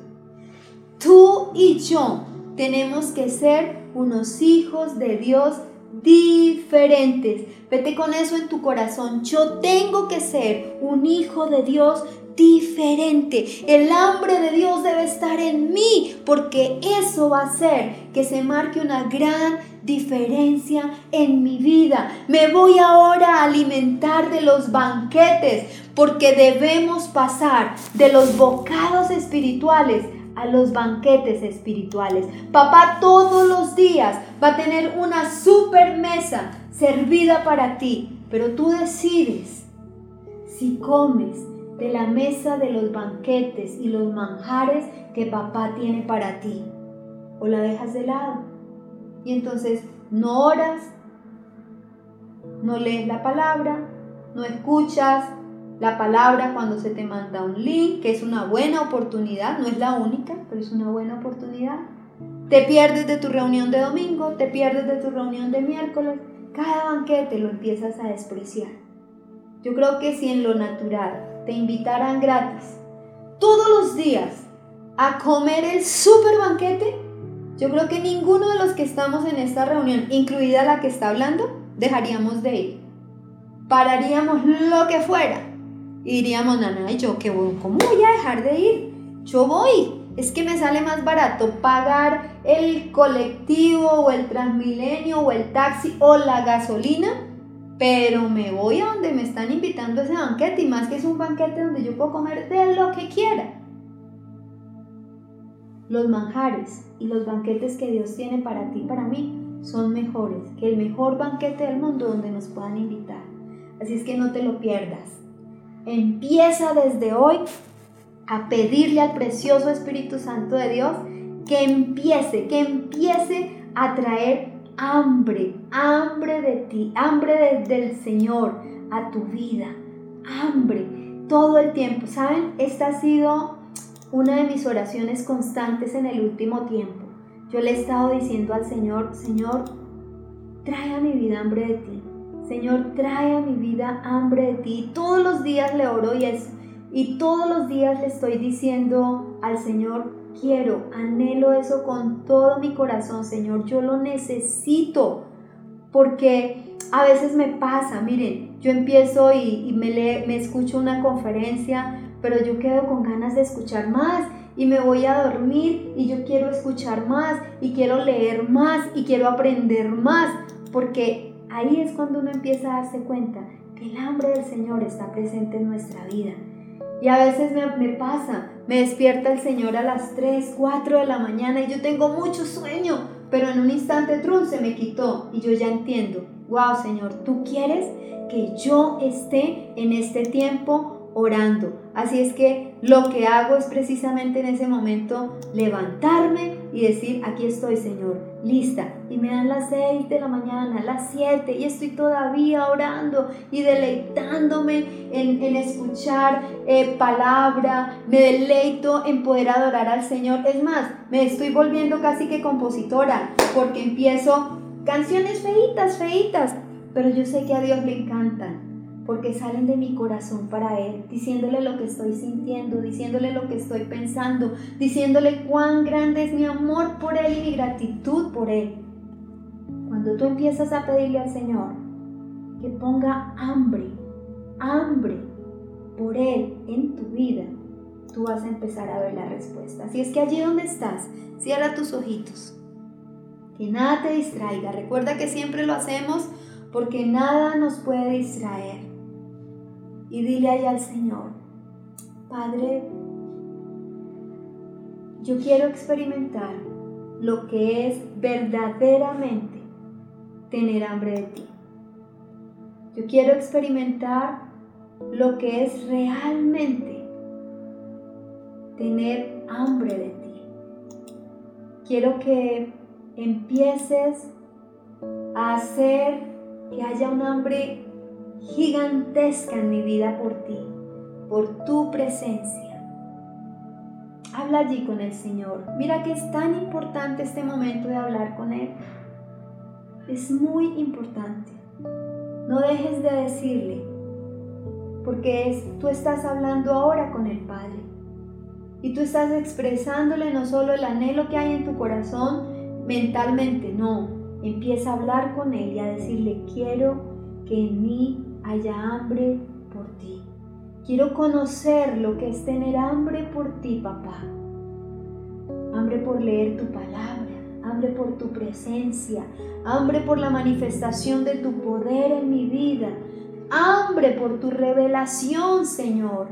Tú y yo tenemos que ser unos hijos de Dios diferentes. Vete con eso en tu corazón. Yo tengo que ser un hijo de Dios diferente. El hambre de Dios debe estar en mí porque eso va a hacer que se marque una gran diferencia en mi vida. Me voy ahora a alimentar de los banquetes porque debemos pasar de los bocados espirituales a los banquetes espirituales. Papá todos los días va a tener una super mesa servida para ti, pero tú decides si comes de la mesa de los banquetes y los manjares que papá tiene para ti o la dejas de lado. Y entonces no oras, no lees la palabra, no escuchas, la palabra cuando se te manda un link, que es una buena oportunidad, no es la única, pero es una buena oportunidad. Te pierdes de tu reunión de domingo, te pierdes de tu reunión de miércoles, cada banquete lo empiezas a despreciar. Yo creo que si en lo natural te invitaran gratis todos los días a comer el super banquete, yo creo que ninguno de los que estamos en esta reunión, incluida la que está hablando, dejaríamos de ir. Pararíamos lo que fuera y diríamos, Nana, ¿y yo voy? ¿Cómo voy a dejar de ir? Yo voy. Es que me sale más barato pagar el colectivo o el transmilenio o el taxi o la gasolina pero me voy a donde me están invitando ese banquete y más que es un banquete donde yo puedo comer de lo que quiera. Los manjares y los banquetes que Dios tiene para ti y para mí son mejores que el mejor banquete del mundo donde nos puedan invitar. Así es que no te lo pierdas. Empieza desde hoy a pedirle al precioso Espíritu Santo de Dios que empiece, que empiece a traer hambre, hambre de ti, hambre del Señor a tu vida, hambre todo el tiempo. ¿Saben? Esta ha sido una de mis oraciones constantes en el último tiempo. Yo le he estado diciendo al Señor, Señor, trae a mi vida hambre de ti. Señor, trae a mi vida hambre de ti. Todos los días le oro y, es, y todos los días le estoy diciendo al Señor, quiero, anhelo eso con todo mi corazón, Señor. Yo lo necesito porque a veces me pasa, miren, yo empiezo y, me, me escucho una conferencia, pero yo quedo con ganas de escuchar más y me voy a dormir y yo quiero escuchar más y quiero leer más y quiero aprender más, porque ahí es cuando uno empieza a darse cuenta que el hambre del Señor está presente en nuestra vida. Y a veces me, pasa, me despierta el Señor a las 3, 4 de la mañana y yo tengo mucho sueño, pero en un instante trun se me quitó y yo ya entiendo, wow Señor, tú quieres que yo esté en este tiempo orando. Así es que lo que hago es precisamente en ese momento levantarme y decir, aquí estoy Señor, lista. Y me dan las 6 de la mañana, las 7 y estoy todavía orando y deleitándome en, escuchar eh, palabra, me deleito en poder adorar al Señor. Es más, me estoy volviendo casi que compositora porque empiezo canciones feitas, feitas, pero yo sé que a Dios le encantan porque salen de mi corazón para Él, diciéndole lo que estoy sintiendo, diciéndole lo que estoy pensando, diciéndole cuán grande es mi amor por Él y mi gratitud por Él. Cuando tú empiezas a pedirle al Señor que ponga hambre, hambre por Él en tu vida, tú vas a empezar a ver la respuesta. Así es que allí donde estás, cierra tus ojitos, que nada te distraiga. Recuerda que siempre lo hacemos porque nada nos puede distraer y dile ahí al Señor, Padre, yo quiero experimentar lo que es verdaderamente tener hambre de ti. Yo quiero experimentar lo que es realmente tener hambre de ti. Quiero que empieces a hacer que haya un hambre gigantesca en mi vida por ti, por tu presencia. Habla allí con el Señor. Mira que es tan importante este momento de hablar con Él. Es muy importante. No dejes de decirle, porque es, tú estás hablando ahora con el Padre. Y tú estás expresándole no solo el anhelo que hay en tu corazón mentalmente, no. Empieza a hablar con Él y a decirle, quiero que en mí haya hambre por ti. Quiero conocer lo que es tener hambre por ti, papá. Hambre por leer tu palabra, hambre por tu presencia, hambre por la manifestación de tu poder en mi vida, hambre por tu revelación, Señor,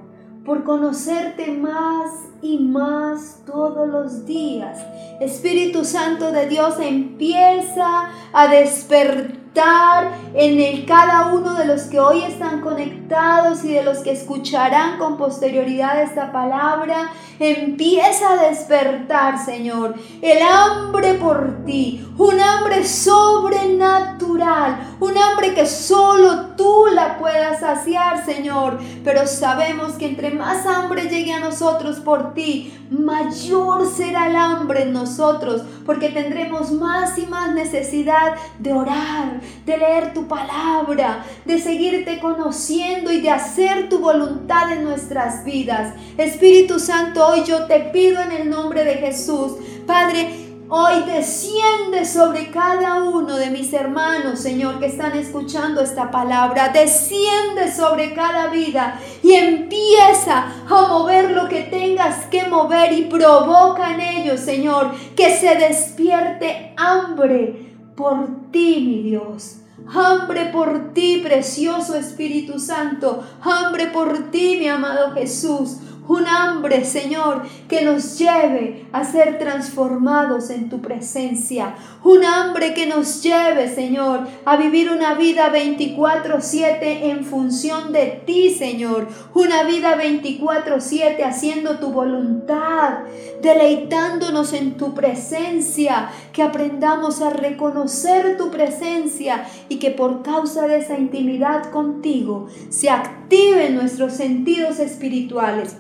por conocerte más y más todos los días. Espíritu Santo de Dios empieza a despertar en el cada uno de los que hoy están conectados y de los que escucharán con posterioridad esta palabra. Empieza a despertar, Señor, el hambre por ti, un hambre sobrenatural, un hambre que solo tú la puedas saciar, Señor. Pero sabemos que entre más hambre llegue a nosotros por ti, mayor será el hambre en nosotros, porque tendremos más y más necesidad de orar, de leer tu palabra, de seguirte conociendo y de hacer tu voluntad en nuestras vidas. Espíritu Santo, hoy yo te pido en el nombre de Jesús, Padre, Hoy desciende sobre cada uno de mis hermanos, Señor, que están escuchando esta palabra. Desciende sobre cada vida y empieza a mover lo que tengas que mover y provoca en ellos, Señor, que se despierte hambre por ti, mi Dios Hambre por ti, precioso Espíritu Santo. Hambre por ti, mi amado Jesús un hambre, Señor, que nos lleve a ser transformados en tu presencia, un hambre que nos lleve, Señor, a vivir una vida 24/7 en función de ti, Señor, una vida 24/7 haciendo tu voluntad, deleitándonos en tu presencia, que aprendamos a reconocer tu presencia y que por causa de esa intimidad contigo se activen nuestros sentidos espirituales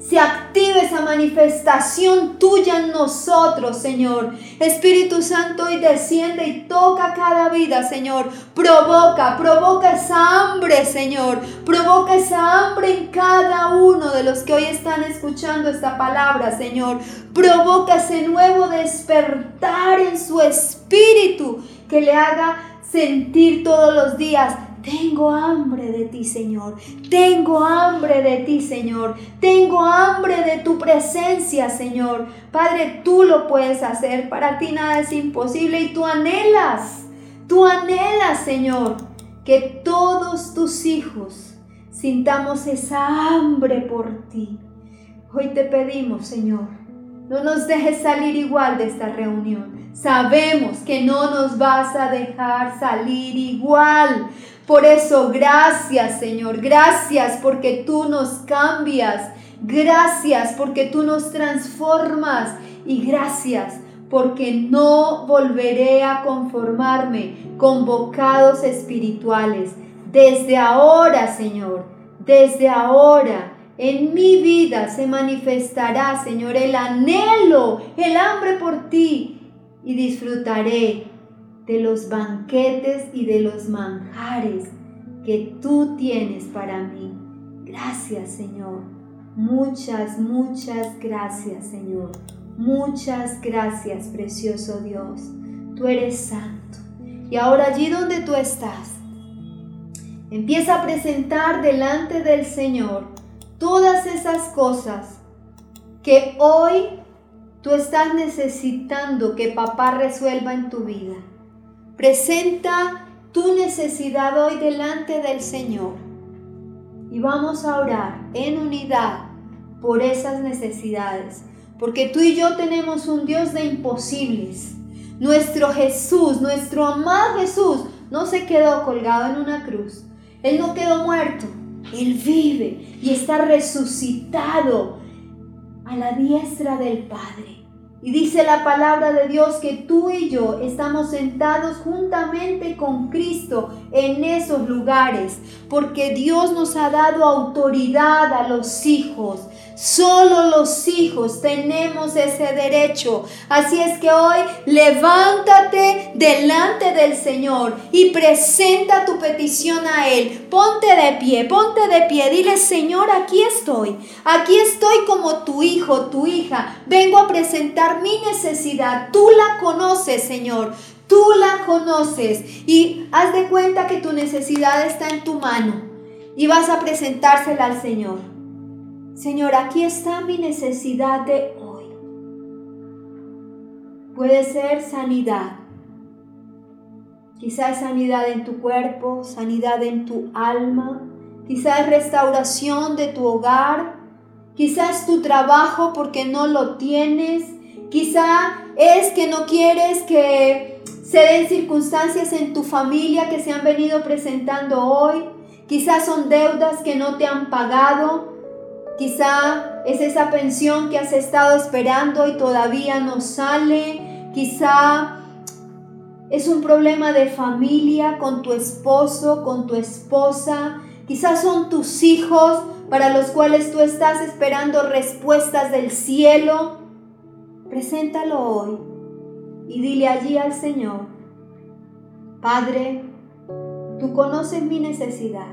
se active esa manifestación tuya en nosotros, Señor. Espíritu Santo, hoy desciende y toca cada vida, Señor. Provoca, provoca esa hambre, Señor. Provoca esa hambre en cada uno de los que hoy están escuchando esta palabra, Señor. Provoca ese nuevo despertar en su espíritu que le haga sentir todos los días tengo hambre de ti, Señor. Tengo hambre de ti, Señor. Tengo hambre de tu presencia, Señor. Padre, tú lo puedes hacer. Para ti nada es imposible y tú anhelas. Tú anhelas, Señor, que todos tus hijos sintamos esa hambre por ti. Hoy te pedimos, Señor, no nos dejes salir igual de esta reunión. Sabemos que no nos vas a dejar salir igual. Por eso, gracias Señor, gracias porque tú nos cambias, gracias porque tú nos transformas. Y gracias porque no volveré a conformarme con bocados espirituales. Desde ahora, Señor, desde ahora en mi vida se manifestará, Señor, el anhelo, el hambre por ti. Y disfrutaré de los banquetes y de los manjares que tú tienes para mí. Gracias Señor. Muchas, muchas gracias Señor. Muchas gracias precioso Dios. Tú eres santo. Y ahora allí donde tú estás, empieza a presentar delante del Señor todas esas cosas que hoy tú estás necesitando que papá resuelva en tu vida. Presenta tu necesidad hoy delante del Señor y vamos a orar en unidad por esas necesidades, porque tú y yo tenemos un Dios de imposibles. Nuestro Jesús, nuestro amado Jesús, no se quedó colgado en una cruz. Él no quedó muerto. Él vive y está resucitado a la diestra del Padre. Y dice la palabra de Dios que tú y yo estamos sentados juntamente con Cristo en esos lugares, porque Dios nos ha dado autoridad a los hijos. Solo los hijos tenemos ese derecho. Así es que hoy levántate delante del Señor y presenta tu petición a Él. Ponte de pie, ponte de pie. Dile, Señor, aquí estoy. Aquí estoy como tu hijo, tu hija. Vengo a presentar mi necesidad. Tú la conoces, Señor. Tú la conoces y haz de cuenta que tu necesidad está en tu mano y vas a presentársela al Señor. Señor, aquí está mi necesidad de hoy. Puede ser sanidad. Quizás sanidad en tu cuerpo, sanidad en tu alma, quizás restauración de tu hogar, quizás tu trabajo porque no lo tienes, quizá es que no quieres que se den circunstancias en tu familia que se han venido presentando hoy, quizás son deudas que no te han pagado, Quizá es esa pensión que has estado esperando y todavía no sale. Quizá es un problema de familia con tu esposo, con tu esposa. Quizás son tus hijos para los cuales tú estás esperando respuestas del cielo. Preséntalo hoy y dile allí al Señor, Padre, tú conoces mi necesidad,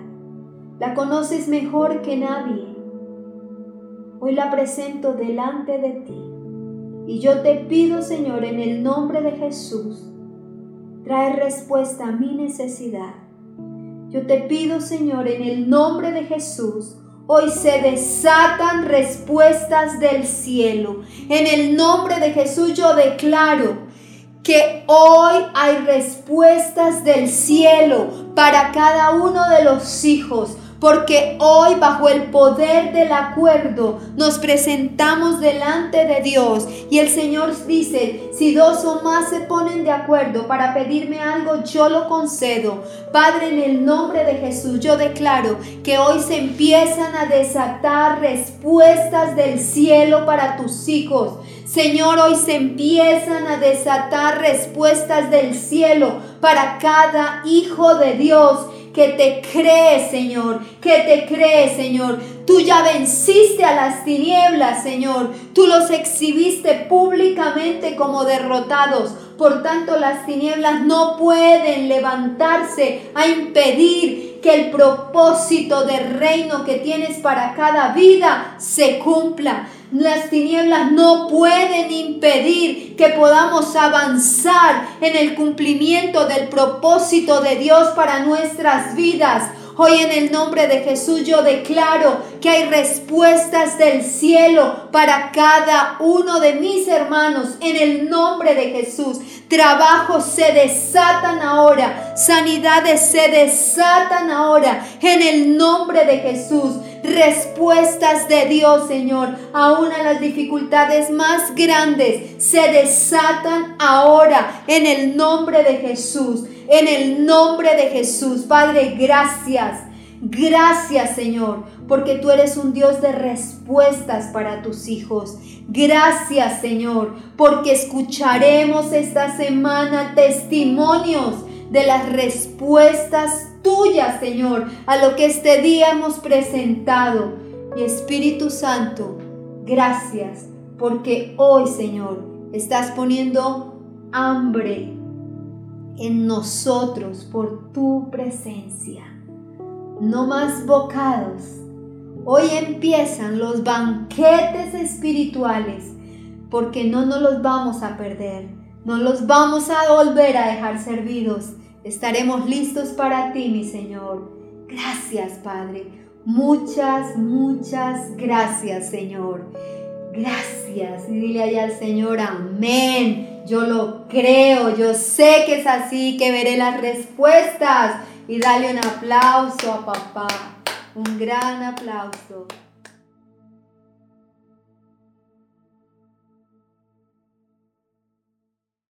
la conoces mejor que nadie hoy la presento delante de ti. Y yo te pido, Señor, en el nombre de Jesús, trae respuesta a mi necesidad. Yo te pido, Señor, en el nombre de Jesús, hoy se desatan respuestas del cielo. En el nombre de Jesús yo declaro que hoy hay respuestas del cielo para cada uno de los hijos porque hoy bajo el poder del acuerdo nos presentamos delante de Dios y el Señor dice, si dos o más se ponen de acuerdo para pedirme algo, yo lo concedo. Padre, en el nombre de Jesús, yo declaro que hoy se empiezan a desatar respuestas del cielo para tus hijos. Señor, hoy se empiezan a desatar respuestas del cielo para cada hijo de Dios que te cree, Señor, que te cree, Señor. Tú ya venciste a las tinieblas, Señor. Tú los exhibiste públicamente como derrotados. Por tanto, las tinieblas no pueden levantarse a impedir que el propósito del reino que tienes para cada vida se cumpla. Las tinieblas no pueden impedir que podamos avanzar en el cumplimiento del propósito de Dios para nuestras vidas. Hoy en el nombre de Jesús yo declaro que hay respuestas del cielo para cada uno de mis hermanos. En el nombre de Jesús. Trabajos se desatan ahora. Sanidades se desatan ahora. En el nombre de Jesús. Respuestas de Dios, Señor. Aún a las dificultades más grandes se desatan ahora. En el nombre de Jesús. En el nombre de Jesús, Padre, gracias. Gracias, Señor, porque tú eres un Dios de respuestas para tus hijos. Gracias, Señor, porque escucharemos esta semana testimonios de las respuestas tuyas, Señor, a lo que este día hemos presentado. Y Espíritu Santo, gracias, porque hoy, Señor, estás poniendo hambre en nosotros por tu presencia. No más bocados. Hoy empiezan los banquetes espirituales porque no nos los vamos a perder. No los vamos a volver a dejar servidos. Estaremos listos para ti, mi Señor. Gracias, Padre. Muchas, muchas gracias, Señor. Gracias. Y dile allá al Señor, amén. Yo lo creo, yo sé que es así, que veré las respuestas. Y dale un aplauso a papá. Un gran aplauso.